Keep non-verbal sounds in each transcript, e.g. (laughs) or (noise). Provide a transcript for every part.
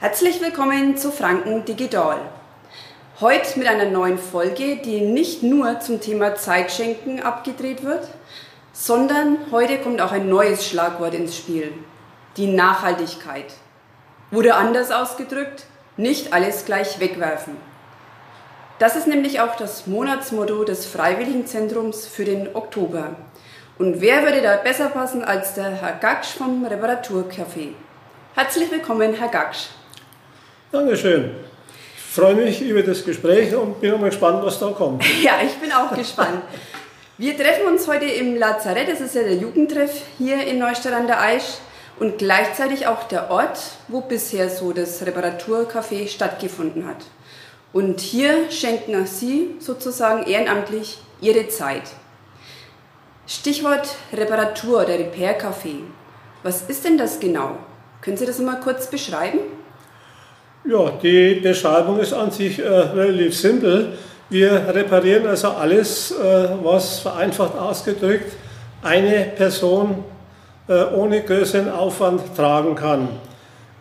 Herzlich willkommen zu Franken Digital. Heute mit einer neuen Folge, die nicht nur zum Thema Zeitschenken abgedreht wird, sondern heute kommt auch ein neues Schlagwort ins Spiel, die Nachhaltigkeit. Wurde anders ausgedrückt, nicht alles gleich wegwerfen. Das ist nämlich auch das Monatsmotto des Freiwilligenzentrums für den Oktober. Und wer würde da besser passen als der Herr Gaksch vom Reparaturcafé? Herzlich willkommen, Herr Gaksch. Dankeschön. Ich freue mich über das Gespräch und bin mal gespannt, was da kommt. (laughs) Ja, ich bin auch gespannt. Wir treffen uns heute im Lazarett, das ist ja der Jugendtreff hier in Neustadt an der Aisch und gleichzeitig auch der Ort, wo bisher so das Reparaturcafé stattgefunden hat. Und hier schenken auch Sie sozusagen ehrenamtlich Ihre Zeit. Stichwort Reparatur oder Repair-Café. Was ist denn das genau? Können Sie das mal kurz beschreiben? Ja, die Beschreibung ist an sich äh, relativ simpel. Wir reparieren also alles, äh, was vereinfacht ausgedrückt eine Person äh, ohne größeren Aufwand tragen kann.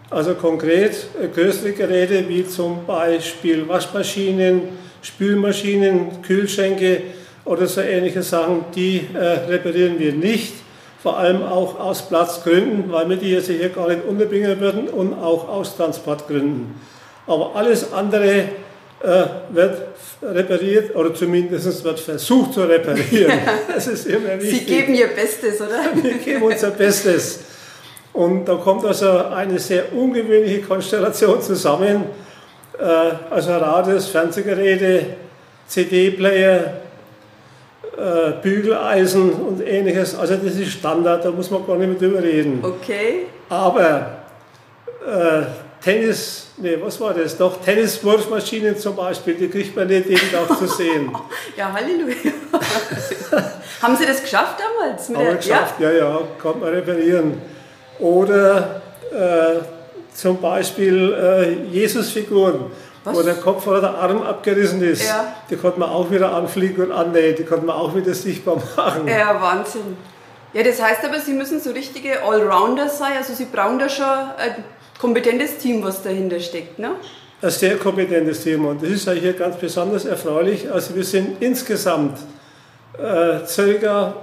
Also konkret äh, größere Geräte wie zum Beispiel Waschmaschinen, Spülmaschinen, Kühlschränke oder so ähnliche Sachen, die äh, reparieren wir nicht vor allem auch aus Platzgründen, weil wir die jetzt hier gar nicht unterbringen würden und auch aus Transportgründen. Aber alles andere äh, wird repariert oder zumindest wird versucht zu reparieren. (laughs) Das ist immer wichtig. Sie geben Ihr Bestes, oder? (laughs) Wir geben unser Bestes. Und da kommt also eine sehr ungewöhnliche Konstellation zusammen. Äh, also Radios, Fernsehgeräte, CD-Player, äh, Bügeleisen und ähnliches. Also das ist Standard, da muss man gar nicht mehr drüber reden. Okay. Aber äh, Tennis, nee, was war das? Doch Tenniswurfmaschinen zum Beispiel, die kriegt man nicht jeden Tag zu sehen. (laughs) ja, Halleluja. (laughs) Haben Sie das geschafft damals? Haben wir geschafft, ja, ja, ja konnte man reparieren. Oder äh, zum Beispiel äh, Jesusfiguren was? wo der Kopf oder der Arm abgerissen ist. Ja. Die konnte man auch wieder anfliegen und annähen, die konnte man auch wieder sichtbar machen. Ja, Wahnsinn. Ja, das heißt aber, Sie müssen so richtige Allrounder sein, also Sie brauchen da schon ein kompetentes Team, was dahinter steckt, ne? Ein sehr kompetentes Team und das ist ja hier ganz besonders erfreulich. Also wir sind insgesamt äh, circa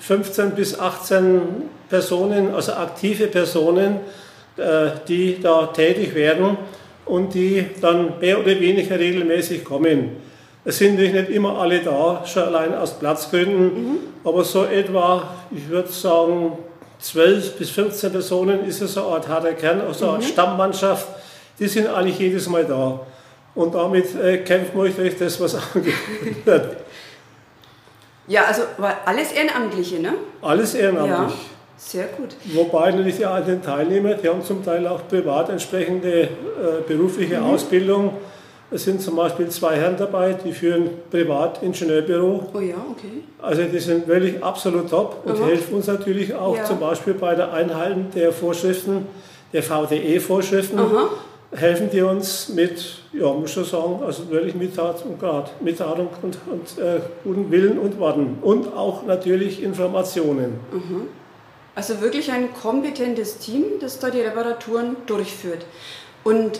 15 bis 18 Personen, also aktive Personen, äh, die da tätig werden und die dann mehr oder weniger regelmäßig kommen. Es sind natürlich nicht immer alle da, schon allein aus Platzgründen, mhm. aber so etwa, ich würde sagen, 12 bis 15 Personen ist es so eine Art harter Kern, also eine Art mhm. Stammmannschaft, die sind eigentlich jedes Mal da. Und damit äh, kämpfen wir durch das, was (laughs) angeboten wird. Ja, also alles Ehrenamtliche, ne? Alles ehrenamtlich. Ja. Sehr gut. Wobei natürlich die alten Teilnehmer, die haben zum Teil auch privat entsprechende äh, berufliche mhm. Ausbildung. Es sind zum Beispiel zwei Herren dabei, die führen privat Ingenieurbüro. Oh ja, okay. Also die sind wirklich absolut top und Aha. helfen uns natürlich auch ja. zum Beispiel bei der Einhaltung der Vorschriften, der VDE-Vorschriften. Helfen die uns mit, ja, muss schon sagen, also wirklich mit Tat und Grad, mit Tat und, und, und äh, guten Willen und Worten und auch natürlich Informationen. Mhm. Also wirklich ein kompetentes Team, das da die Reparaturen durchführt. Und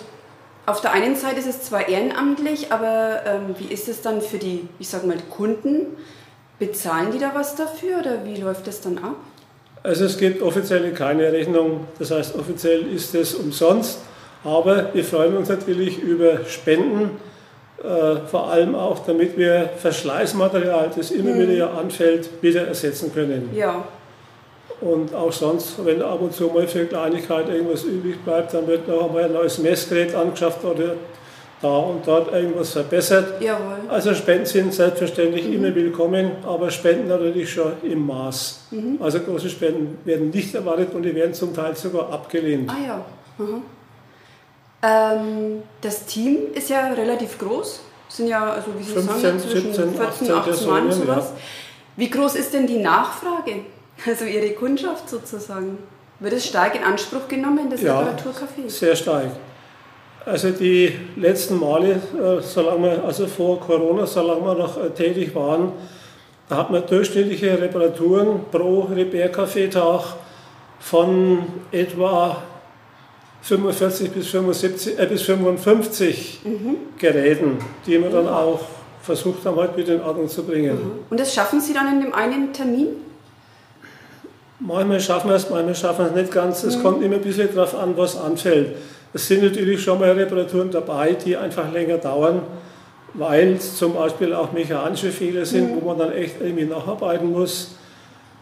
auf der einen Seite ist es zwar ehrenamtlich, aber ähm, wie ist es dann für die, ich sag mal, Kunden? Bezahlen die da was dafür oder wie läuft das dann ab? Also es gibt offiziell keine Rechnung, das heißt offiziell ist es umsonst, aber wir freuen uns natürlich über Spenden, äh, vor allem auch damit wir Verschleißmaterial, das immer hm. wieder anfällt, wieder ersetzen können. Ja, und auch sonst, wenn ab und zu mal für Kleinigkeit irgendwas übrig bleibt, dann wird noch einmal ein neues Messgerät angeschafft oder da und dort irgendwas verbessert. Jawohl. Also Spenden sind selbstverständlich mhm. immer willkommen, aber Spenden natürlich schon im Maß. Mhm. Also große Spenden werden nicht erwartet und die werden zum Teil sogar abgelehnt. Ah ja. Mhm. Ähm, das Team ist ja relativ groß. sind ja, also wie Sie 15, sagen, zwischen 17, 14, 18, 18 Mann sowas. Ja. Wie groß ist denn die Nachfrage? Also Ihre Kundschaft sozusagen. Wird es stark in Anspruch genommen, das ja, Reparaturcafé? sehr stark. Also die letzten Male, äh, solange wir, also vor Corona, solange wir noch äh, tätig waren, da hat man durchschnittliche Reparaturen pro Repair-Café-Tag von etwa 45 bis, 75, äh, bis 55 mhm. Geräten, die wir dann auch versucht haben, heute wieder in Ordnung zu bringen. Mhm. Und das schaffen Sie dann in dem einen Termin? Manchmal schaffen wir es, manchmal schaffen wir es nicht ganz. Es mhm. kommt immer ein bisschen darauf an, was anfällt. Es sind natürlich schon mal Reparaturen dabei, die einfach länger dauern, weil es zum Beispiel auch mechanische Fehler sind, mhm. wo man dann echt irgendwie nacharbeiten muss.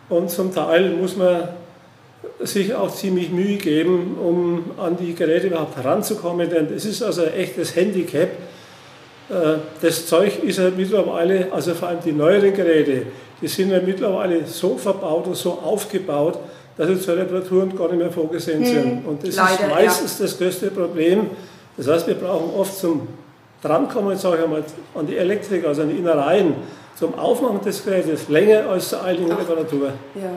Und zum Teil muss man sich auch ziemlich Mühe geben, um an die Geräte überhaupt heranzukommen, denn es ist also ein echtes Handicap. Äh, das Zeug ist ja mittlerweile, also vor allem die neueren Geräte, die sind ja mittlerweile so verbaut und so aufgebaut, dass sie zur Reparaturen gar nicht mehr vorgesehen hm, sind. Und das leider, ist meistens ja. das größte Problem. Das heißt, wir brauchen oft zum Drankommen, sage ich einmal, an die Elektrik, also an die Innereien, zum Aufmachen des Gerätes länger als zur eiligen Reparatur. Ja.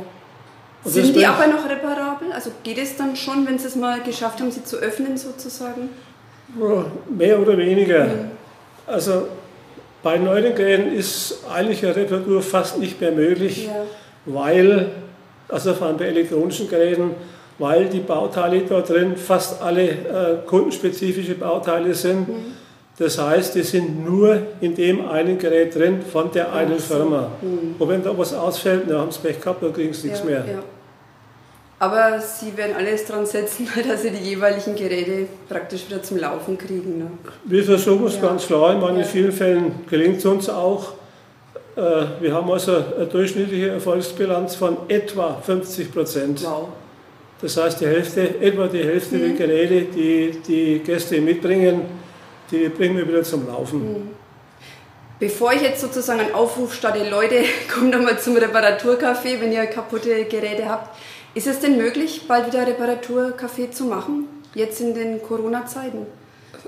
Sind die aber noch reparabel? Also geht es dann schon, wenn Sie es mal geschafft haben, sie zu öffnen sozusagen? Mehr oder weniger. Mhm. Also bei neuen Geräten ist eigentlich eine Reparatur fast nicht mehr möglich, ja. weil, also vor allem bei elektronischen Geräten, weil die Bauteile dort drin fast alle äh, kundenspezifische Bauteile sind. Mhm. Das heißt, die sind nur in dem einen Gerät drin von der einen Firma. Mhm. Und wenn da was ausfällt, dann haben sie Pech gehabt, dann kriegen sie nichts ja, mehr. Ja. Aber Sie werden alles dran setzen, (laughs) dass Sie die jeweiligen Geräte praktisch wieder zum Laufen kriegen. Ne? Wir versuchen es ja. ganz klar. Ich meine, in vielen Fällen gelingt es uns auch. Äh, wir haben also eine durchschnittliche Erfolgsbilanz von etwa 50 Prozent. Wow. Das heißt, die Hälfte, etwa die Hälfte mhm. der Geräte, die die Gäste mitbringen, die bringen wir wieder zum Laufen. Mhm. Bevor ich jetzt sozusagen einen Aufruf starte, Leute, (laughs) kommt doch mal zum Reparaturcafé, wenn ihr kaputte Geräte habt. Ist es denn möglich, bald wieder Reparaturcafé zu machen, jetzt in den Corona-Zeiten?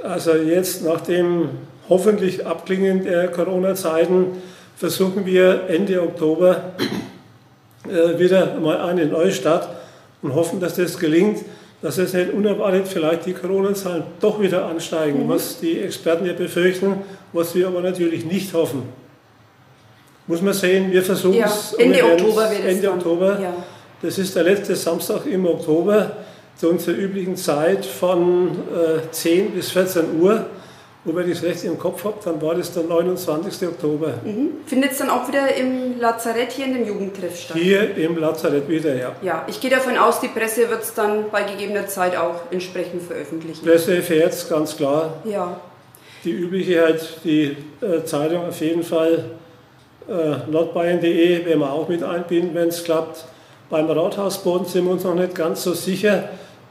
Also jetzt nach dem hoffentlich Abklingen der Corona-Zeiten versuchen wir Ende Oktober äh, wieder mal eine Neustadt und hoffen, dass das gelingt, dass es nicht unerwartet vielleicht die Corona-Zahlen doch wieder ansteigen, mhm. was die Experten ja befürchten, was wir aber natürlich nicht hoffen. Muss man sehen, wir versuchen es. Ja, Ende Oktober wird es Ende dann. Oktober. Ja. Das ist der letzte Samstag im Oktober zu unserer üblichen Zeit von äh, 10 bis 14 Uhr. Und wenn ich es recht im Kopf habe, dann war das der 29. Oktober. Mhm. Findet es dann auch wieder im Lazarett hier in dem Jugendtreff statt? Hier im Lazarett wieder, ja. Ja, ich gehe davon aus, die Presse wird es dann bei gegebener Zeit auch entsprechend veröffentlichen. Presse erfährt es, ganz klar. Ja. Die übliche halt, die äh, Zeitung auf jeden Fall, äh, nordbayern.de werden wir auch mit einbinden, wenn es klappt. Beim Rathausboden sind wir uns noch nicht ganz so sicher,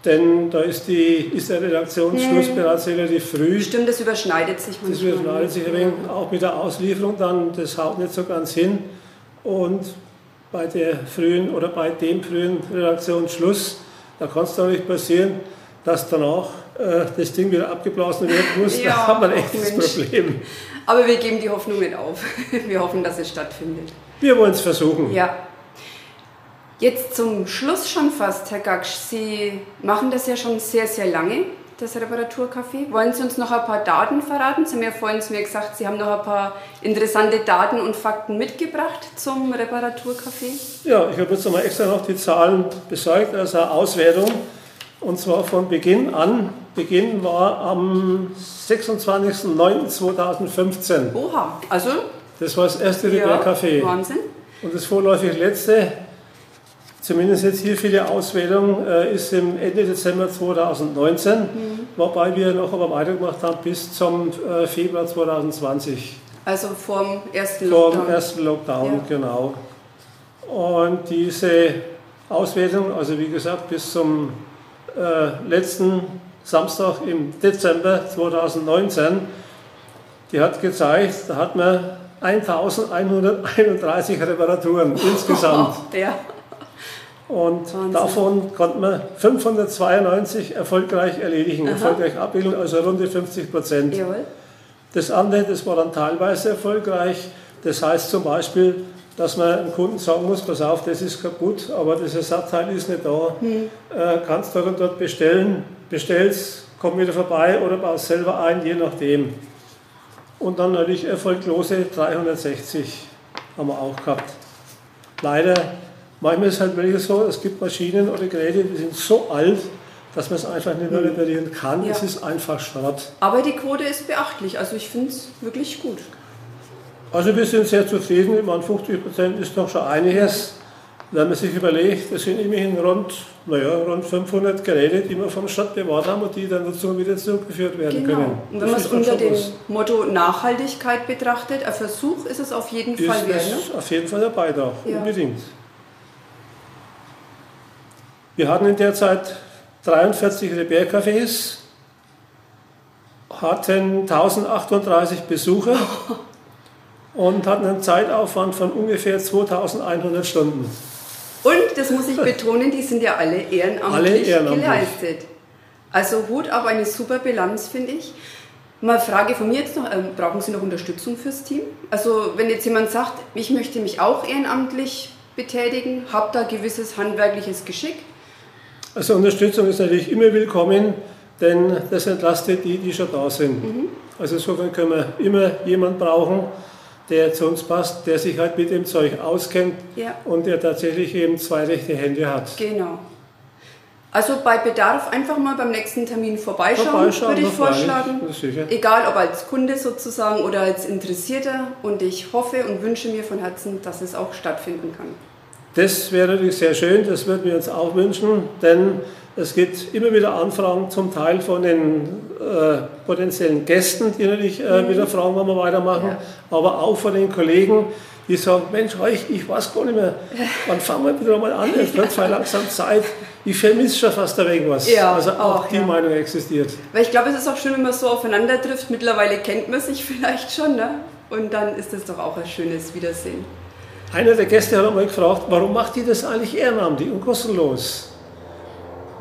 denn da ist, die, ist der Redaktionsschluss hm. bereits relativ früh. Stimmt, das überschneidet sich manchmal. Das überschneidet sich ein auch mit der Auslieferung dann, das haut nicht so ganz hin. Und bei der frühen oder bei dem frühen Redaktionsschluss, da kann es doch nicht passieren, dass danach äh, das Ding wieder abgeblasen werden muss. ja, (laughs) da hat man echt das Problem. Aber wir geben die Hoffnung nicht auf. (laughs) Wir hoffen, dass es stattfindet. Wir wollen es versuchen. Ja. Jetzt zum Schluss schon fast, Herr Gaksch. Sie machen das ja schon sehr, sehr lange, das Reparaturcafé. Wollen Sie uns noch ein paar Daten verraten? Sie haben ja vorhin zu mir gesagt, Sie haben noch ein paar interessante Daten und Fakten mitgebracht zum Reparaturcafé. Ja, ich habe jetzt nochmal extra noch die Zahlen besorgt, also eine Auswertung. Und zwar von Beginn an. Beginn war am 26.09.2015. Oha, also? Das war das erste ja, Repair-Café. Wahnsinn. Und das vorläufig letzte Zumindest jetzt hier für die Auswählung äh, ist im Ende Dezember 2019, mhm. wobei wir noch aber weitergemacht haben bis zum äh, Februar 2020. Also vom ersten Lockdown. Vom ersten Lockdown, ja. genau. Und diese Auswertung, also wie gesagt, bis zum äh, letzten Samstag im Dezember 2019, die hat gezeigt, da hat man 1131 Reparaturen (laughs) insgesamt. Ja. Und Wahnsinn. davon konnten wir 592 erfolgreich erledigen, Aha. erfolgreich abbilden, also rund 50 Prozent. Das andere, das war dann teilweise erfolgreich. Das heißt zum Beispiel, dass man dem Kunden sagen muss, pass auf, das ist kaputt, aber das Ersatzteil ist nicht da. Hm. Äh, kannst dort und dort bestellen, bestellst, komm wieder vorbei oder baust selber ein, je nachdem. Und dann natürlich erfolglose 360 haben wir auch gehabt. Leider Manchmal ist es halt wirklich so, es gibt Maschinen oder Geräte, die sind so alt, dass man es einfach nicht mehr reparieren kann. Ja. Es ist einfach Schrott. Aber die Quote ist beachtlich. Also ich finde es wirklich gut. Also wir sind sehr zufrieden. Ich meine, 50 Prozent ist doch schon einiges. Wenn man sich überlegt, es sind immerhin rund, naja, rund 500 Geräte, die wir vom Stadt bewahrt haben und die der Nutzung wieder zurückgeführt werden Genau. können. Und wenn man es unter dem was. Motto Nachhaltigkeit betrachtet, ein Versuch ist es auf jeden Fall ist wert. Ne? es auf jeden Fall dabei da, Ja. unbedingt. Wir hatten in der Zeit 43 Repair-Cafés, hatten 1038 Besucher und hatten einen Zeitaufwand von ungefähr 2100 Stunden. Und das muss ich betonen, die sind ja alle ehrenamtlich, Alle ehrenamtlich. geleistet. Also Hut ab, eine super Bilanz, finde ich. Mal Frage von mir jetzt noch, ähm, brauchen Sie noch Unterstützung fürs Team? Also wenn jetzt jemand sagt, ich möchte mich auch ehrenamtlich betätigen, habe da gewisses handwerkliches Geschick, Also Unterstützung ist natürlich immer willkommen, denn das entlastet die, die schon da sind. Also insofern können wir immer jemanden brauchen, der zu uns passt, der sich halt mit dem Zeug auskennt Ja. und der tatsächlich eben zwei rechte Hände hat. Genau. Also bei Bedarf einfach mal beim nächsten Termin vorbeischauen, Vorbeischauen, würde ich vorschlagen. Egal ob als Kunde sozusagen oder als Interessierter. Und ich hoffe und wünsche mir von Herzen, dass es auch stattfinden kann. Das wäre natürlich sehr schön, das würden wir uns auch wünschen, denn es gibt immer wieder Anfragen, zum Teil von den äh, potenziellen Gästen, die natürlich äh, wieder fragen, wann wir weitermachen, Mhm. Ja. aber auch von den Kollegen, die sagen, Mensch, ich, ich weiß gar nicht mehr, wann fangen wir wieder mal an, es wird zwar langsam Zeit, ich vermisse schon fast ein wenig was. Ja, also auch auch, die ja. Meinung existiert. Weil ich glaube, es ist auch schön, wenn man so aufeinander trifft. Mittlerweile kennt man sich (laughs) vielleicht schon, ne? Und dann ist es doch auch ein schönes Wiedersehen. Einer der Gäste hat einmal gefragt, warum macht ihr das eigentlich ehrenamtlich und kostenlos?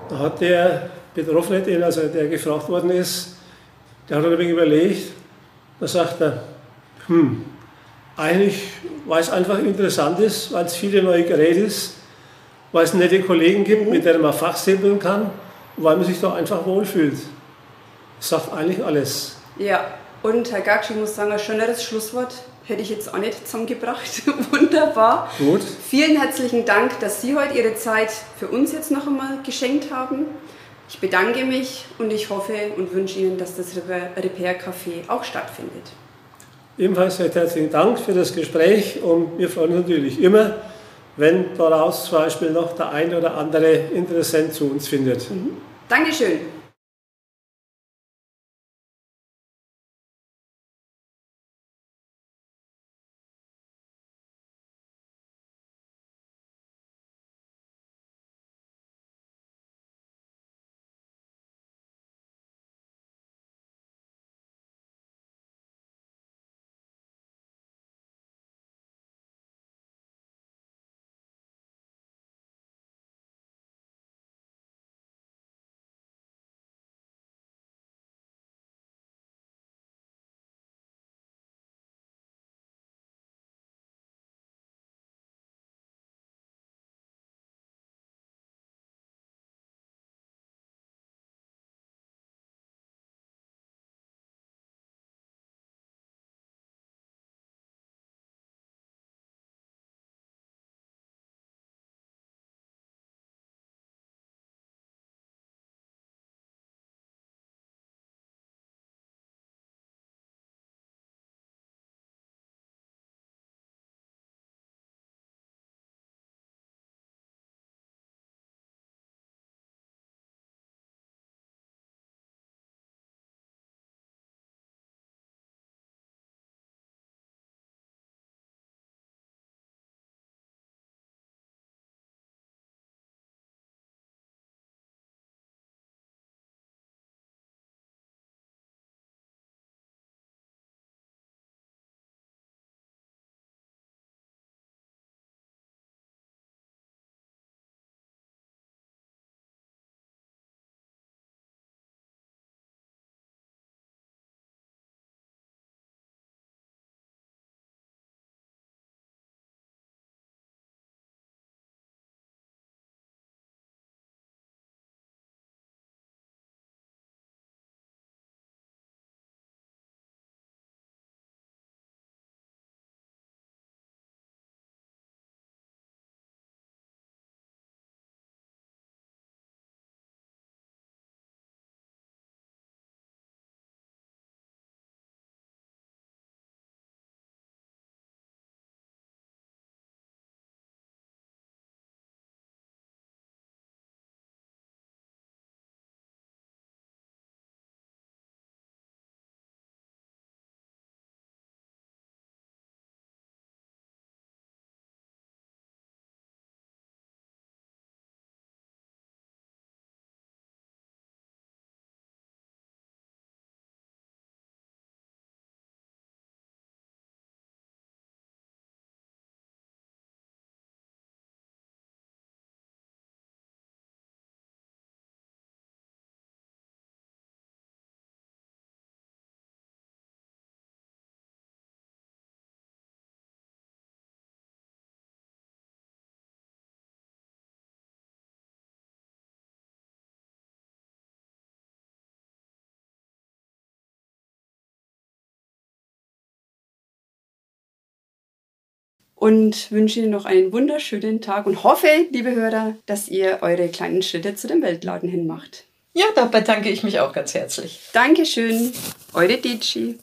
Da hat der Betroffene, den, also der gefragt worden ist, der hat ein wenig überlegt, da sagt er, hm, eigentlich, weil es einfach interessant ist, weil es viele neue Geräte ist, weil es nette Kollegen gibt, mit denen man fachsimpeln kann und weil man sich da einfach wohlfühlt. Das sagt eigentlich alles. Ja, und Herr Gaksch, ich muss sagen, ein schöneres Schlusswort hätte ich jetzt auch nicht zusammengebracht. (laughs) Wunderbar. Gut. Vielen herzlichen Dank, dass Sie heute Ihre Zeit für uns jetzt noch einmal geschenkt haben. Ich bedanke mich und ich hoffe und wünsche Ihnen, dass das Repair Café auch stattfindet. Ebenfalls recht herzlichen Dank für das Gespräch und wir freuen uns natürlich immer, wenn daraus zum Beispiel noch der ein oder andere Interessent zu uns findet. Dankeschön. Und wünsche Ihnen noch einen wunderschönen Tag und hoffe, liebe Hörer, dass ihr eure kleinen Schritte zu dem Weltladen hin macht. Ja, da bedanke ich mich auch ganz herzlich. Dankeschön, eure Dici.